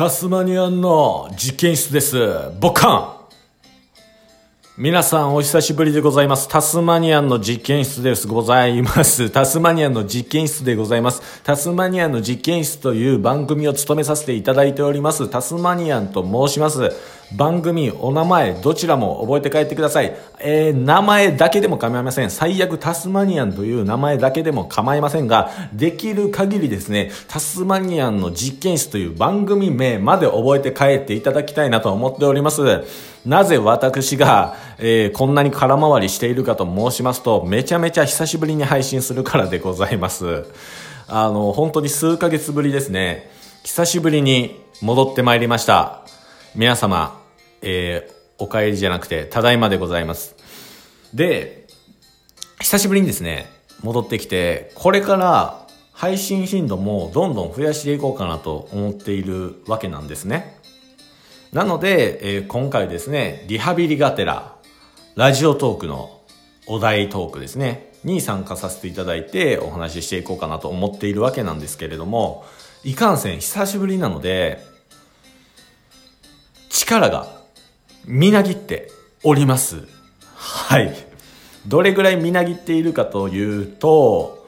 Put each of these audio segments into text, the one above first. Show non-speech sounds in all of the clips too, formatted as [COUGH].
タスマニアンの実験室です。ボッカン皆さんお久しぶりでございます。タスマニアンの実験室です。ございます。タスマニアンの実験室でございます。タスマニアンの実験室という番組を務めさせていただいております。タスマニアンと申します。番組、お名前、どちらも覚えて帰ってください。えー、名前だけでも構いません。最悪タスマニアンという名前だけでも構いませんが、できる限りですね、タスマニアンの実験室という番組名まで覚えて帰っていただきたいなと思っております。なぜ私が、えー、こんなに空回りしているかと申しますと、めちゃめちゃ久しぶりに配信するからでございます。あの、本当に数ヶ月ぶりですね。久しぶりに戻ってまいりました。皆様、えー、お帰りじゃなくて、ただいまでございます。で、久しぶりにですね、戻ってきて、これから配信頻度もどんどん増やしていこうかなと思っているわけなんですね。なので、えー今回ですね、リハビリがてら、ラジオトークのお題トークですね、に参加させていただいてお話ししていこうかなと思っているわけなんですけれども、いかんせん久しぶりなので、力がみなぎっております。はい。どれぐらいみなぎっているかというと、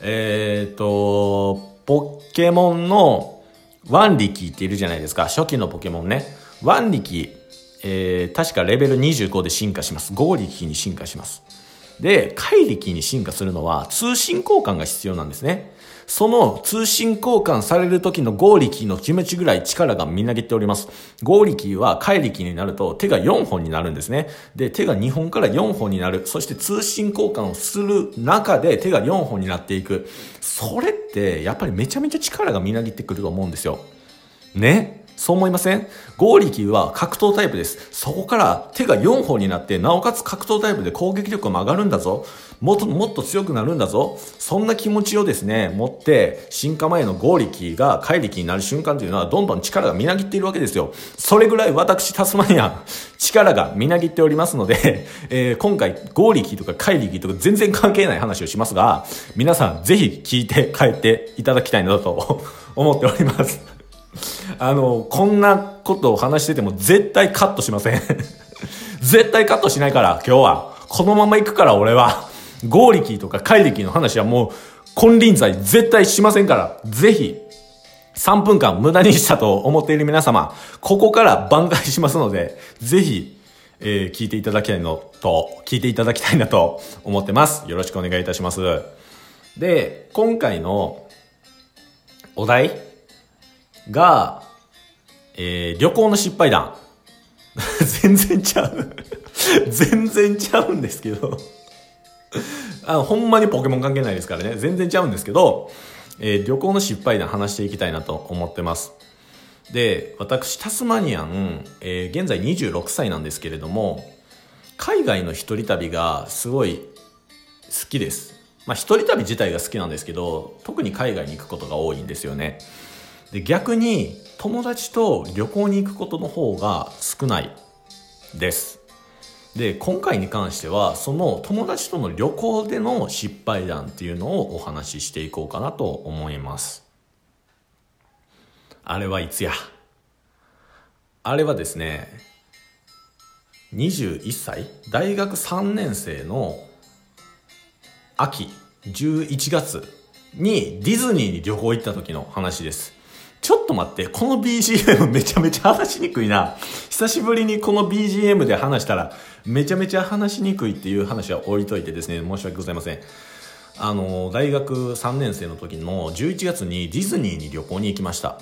えっ、と、ポケモンのワンリキっているじゃないですか。初期のポケモンね。ワンリキ、えー、確かレベル25で進化します。5力に進化します。で、怪力に進化するのは通信交換が必要なんですね。その通信交換される時の合力の気持ちぐらい力がみなぎっております。合力は怪力になると手が4本になるんですね。で、手が2本から4本になる。そして通信交換をする中で手が4本になっていく。それってやっぱりめちゃめちゃ力がみなぎってくると思うんですよ。ね？そう思いません？合力は格闘タイプです。そこから手が4本になって、なおかつ格闘タイプで攻撃力も上がるんだぞ。もっともっと強くなるんだぞ。そんな気持ちをですね、持って、進化前の合力が怪力になる瞬間というのは、どんどん力がみなぎっているわけですよ。それぐらい私、タスマニア、力がみなぎっておりますので、[LAUGHS] えー今回、合力とか怪力とか全然関係ない話をしますが、皆さんぜひ聞いて帰っていただきたいなと思っております。あの、こんなことを話してても絶対カットしません。[LAUGHS] 絶対カットしないから、今日は。このまま行くから、俺は。合力とか怪力の話はもう、金輪際絶対しませんから、ぜひ、3分間無駄にしたと思っている皆様、ここから挽回しますので、ぜひ、えー聞いていただきたいのと、聞いていただきたいなと思ってます。よろしくお願いいたします。で、今回のお題が、えー旅行の失敗談。[LAUGHS] 全然ちゃう。全然ちゃうんですけど。あ、ほんまにポケモン関係ないですからね。全然ちゃうんですけど、えー旅行の失敗談話していきたいなと思ってます。で、私、タスマニアン、えー現在26歳なんですけれども、海外の一人旅がすごい好きです。まあ、一人旅自体が好きなんですけど、特に海外に行くことが多いんですよね。で、逆に、友達と旅行に行くことの方が少ないです。で、今回に関しては、その友達との旅行での失敗談っていうのをお話ししていこうかなと思います。あれはいつや？あれはですね、21歳？大学3年生の秋11月にディズニーに旅行行った時の話です。ちょっと待って、この BGM めちゃめちゃ話しにくいな。久しぶりにこの BGM で話したらめちゃめちゃ話しにくいっていう話は置いといてですね、申し訳ございません。あの、大学3年生の時の11月にディズニーに旅行に行きました。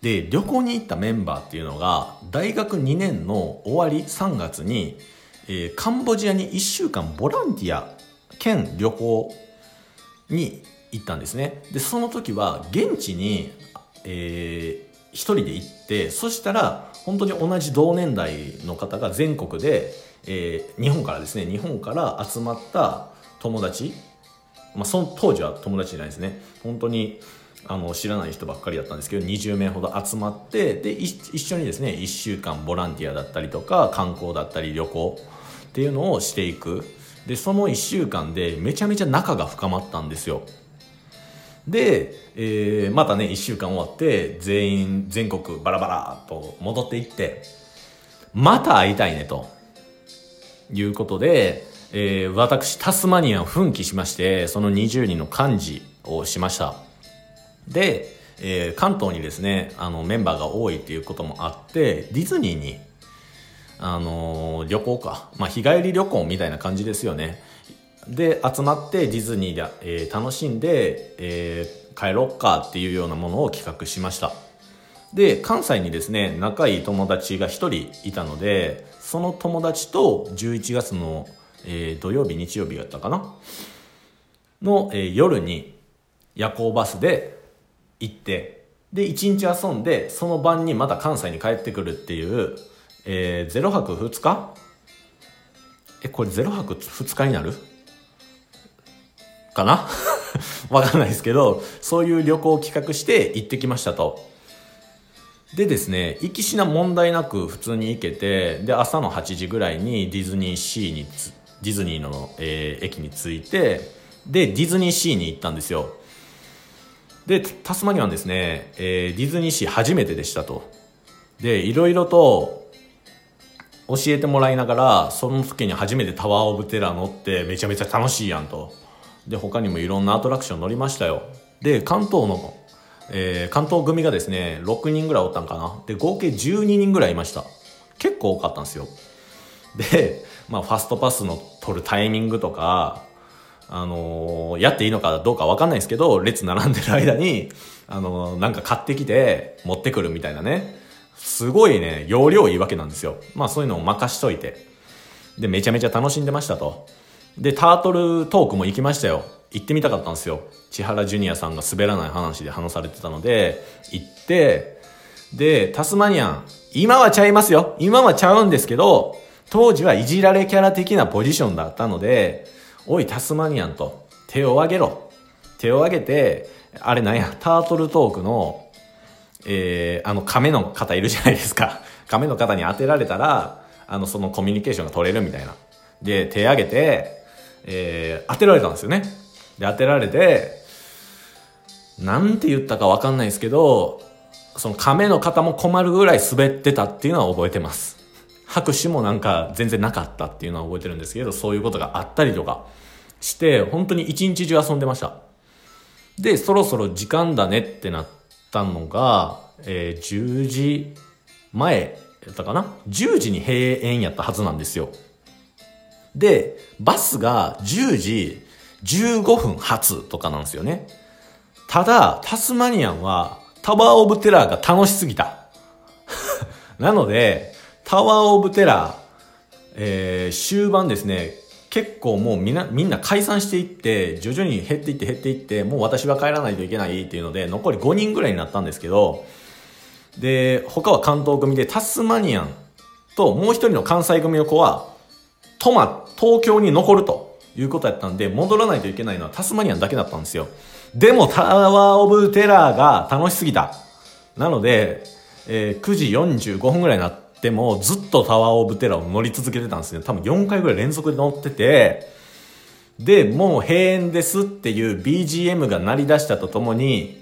で、旅行に行ったメンバーっていうのが、大学2年の終わり3月に、えーカンボジアに1週間ボランティア兼旅行に行ったんですね。で、その時は現地に、えー一人で行って、そしたら本当に同じ同年代の方が全国で、えー日本からですね、日本から集まった友達、まあ、その当時は友達じゃないですね。本当にあの知らない人ばっかりだったんですけど20名ほど集まってで一緒にですね1週間ボランティアだったりとか観光だったり旅行っていうのをしていくでその1週間でめちゃめちゃ仲が深まったんですよで、えー、またね、1週間終わって、全員、全国バラバラと戻っていって、また会いたいね、ということで、えー、私、タスマニアン奮起しまして、その20人の幹事をしました。で、えー、関東にですね、あの、メンバーが多いっていうこともあって、ディズニーに、あのー、旅行か。まあ、日帰り旅行みたいな感じですよね。で、集まってディズニーで、えー、楽しんで、えー、帰ろっかっていうようなものを企画しました。で、関西にですね、仲いい友達が一人いたので、その友達と11月のえー、土曜日、日曜日だったかな？の、えー、夜に夜行バスで行って、で、1日遊んで、その晩にまた関西に帰ってくるっていう、えー、0泊2日？え、これ0泊2日になる？かな？[LAUGHS] わかんないですけど、そういう旅行を企画して行ってきましたと。でですね、行きしな問題なく普通に行けて、で、朝の8時ぐらいにディズニーシーにディズニーの、えー、駅に着いてでディズニーシーに行ったんですよ。でタスマニアンですね、えー、ディズニーシー初めてでしたと。でいろいろと教えてもらいながらその時に初めてタワー・オブ・テラー乗ってめちゃめちゃ楽しいやんと。で他にもいろんなアトラクション乗りましたよで関東の、えー、関東組がですね6人ぐらいおったんかなで合計12人ぐらいいました結構多かったんですよでまあ、ファストパスの取るタイミングとか、あのー、やっていいのかどうかわかんないですけど、列並んでる間に、あのー、なんか買ってきて持ってくるみたいなね。すごいね、容量いいわけなんですよ。まあそういうのを任しといて。で、めちゃめちゃ楽しんでましたと。で、タートルトークも行きましたよ。行ってみたかったんですよ。千原ジュニアさんが滑らない話で話されてたので、行って、で、タスマニアン、今はちゃいますよ。今はちゃうんですけど、当時はいじられキャラ的なポジションだったので、おい、タスマニアンと、手を挙げろ。手を挙げて、あれなんや、タートルトークの、えー、あの亀の方いるじゃないですか。亀の方に当てられたら、あの、そのコミュニケーションが取れるみたいな。で、手挙げて、えー、当てられたんですよね。で、当てられて、なんて言ったかわかんないですけど、その亀の方も困るぐらい滑ってたっていうのは覚えてます。拍手もなんか全然なかったっていうのは覚えてるんですけど、そういうことがあったりとかして、本当に一日中遊んでました。で、そろそろ時間だねってなったのが、えー、10時前やったかな ?10 時に閉園やったはずなんですよ。で、バスが10時15分発とかなんですよね。ただ、タスマニアンはタワーオブテラーが楽しすぎた。[LAUGHS] なので、タワーオブテラー、えー、終盤ですね、結構もうみんな、みんな解散していって、徐々に減っていって減っていって、もう私は帰らないといけないっていうので、残り5人ぐらいになったんですけど、で、他は関東組でタスマニアンともう一人の関西組の子は、トマ、東京に残るということやったんで、戻らないといけないのはタスマニアンだけだったんですよ。でもタワーオブテラーが楽しすぎた。なので、えー、9時45分ぐらいになって、もずっとタワーオブテラーを乗り続けてたんですね。多分4回ぐらい連続で乗ってて、で、もう閉園ですっていう BGM が鳴り出したとともに、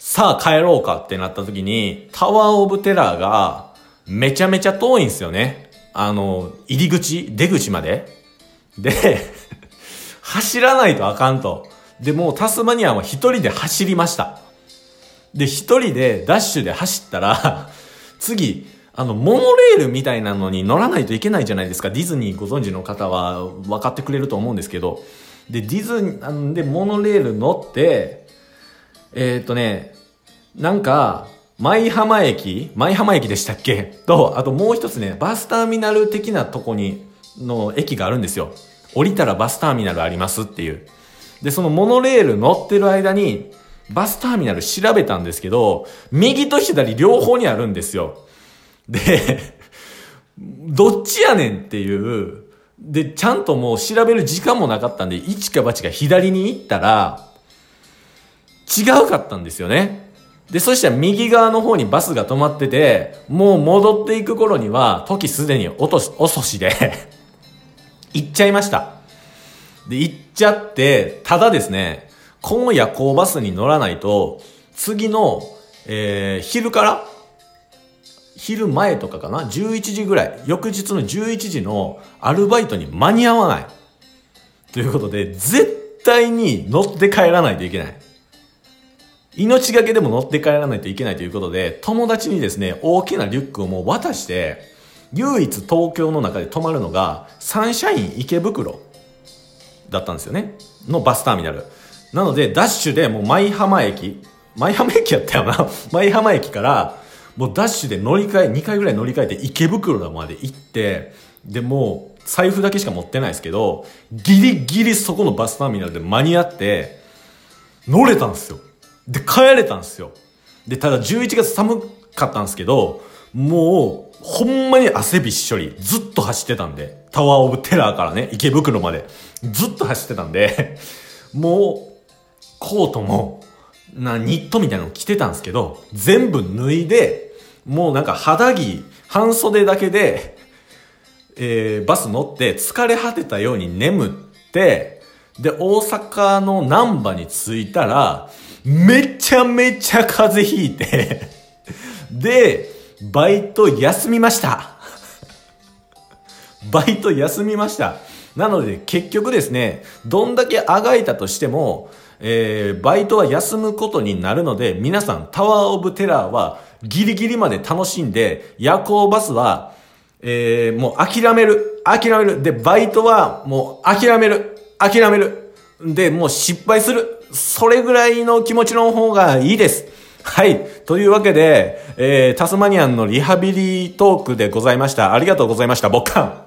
さあ帰ろうかってなった時に、タワーオブテラーがめちゃめちゃ遠いんですよね。あの、入り口、出口まで。で、[LAUGHS] 走らないとあかんと。で、もうタスマニアは一人で走りました。で、一人でダッシュで走ったら、[LAUGHS] 次、あの、モノレールみたいなのに乗らないといけないじゃないですか。ディズニーご存知の方は分かってくれると思うんですけど。で、ディズニー、で、モノレール乗って、えー、っとね、なんか、舞浜駅？舞浜駅でしたっけ？と、あともう一つね、バスターミナル的なとこに、の駅があるんですよ。降りたらバスターミナルありますっていう。で、そのモノレール乗ってる間に、バスターミナル調べたんですけど、右と左両方にあるんですよ。で、[LAUGHS] どっちやねんっていう、で、ちゃんともう調べる時間もなかったんで、一か八か左に行ったら、違うかったんですよね。で、そしたら右側の方にバスが止まってて、もう戻っていく頃には、時すでに落とし遅しで [LAUGHS] 行っちゃいました。で、行っちゃって、ただですね、この夜行バスに乗らないと、次の、えー、昼から昼前とかかな ?11 時ぐらい。翌日の11時のアルバイトに間に合わない。ということで、絶対に乗って帰らないといけない。命がけでも乗って帰らないといけないということで、友達にですね、大きなリュックをもう渡して、唯一東京の中で泊まるのが、サンシャイン池袋だったんですよね。のバスターミナル。なので、ダッシュでもう舞浜駅、舞浜駅やったよな。[LAUGHS] 舞浜駅から、もうダッシュで乗り換え、2回ぐらい乗り換えて池袋まで行って、で、もう財布だけしか持ってないですけど、ギリギリそこのバスターミナルで間に合って、乗れたんですよ。で、帰れたんですよ。で、ただ11月寒かったんですけど、もう、ほんまに汗びっしょり、ずっと走ってたんで、タワーオブテラーからね、池袋まで、ずっと走ってたんで、もう、コートも、な、ニットみたいなの着てたんですけど、全部脱いで、もうなんか肌着、半袖だけで、えー、バス乗って疲れ果てたように眠って、で、大阪の南波に着いたら、めちゃめちゃ風邪ひいてで、バイト休みました。バイト休みました。なので結局ですね、どんだけあがいたとしても、えー、バイトは休むことになるので、皆さんタワーオブテラーはギリギリまで楽しんで、夜行バスは、えー、もう諦める。諦める。で、バイトはもう諦める。諦める。で、もう失敗する。それぐらいの気持ちの方がいいです。はい。というわけで、えー、タスマニアンのリハビリトークでございました。ありがとうございました。ボッカン。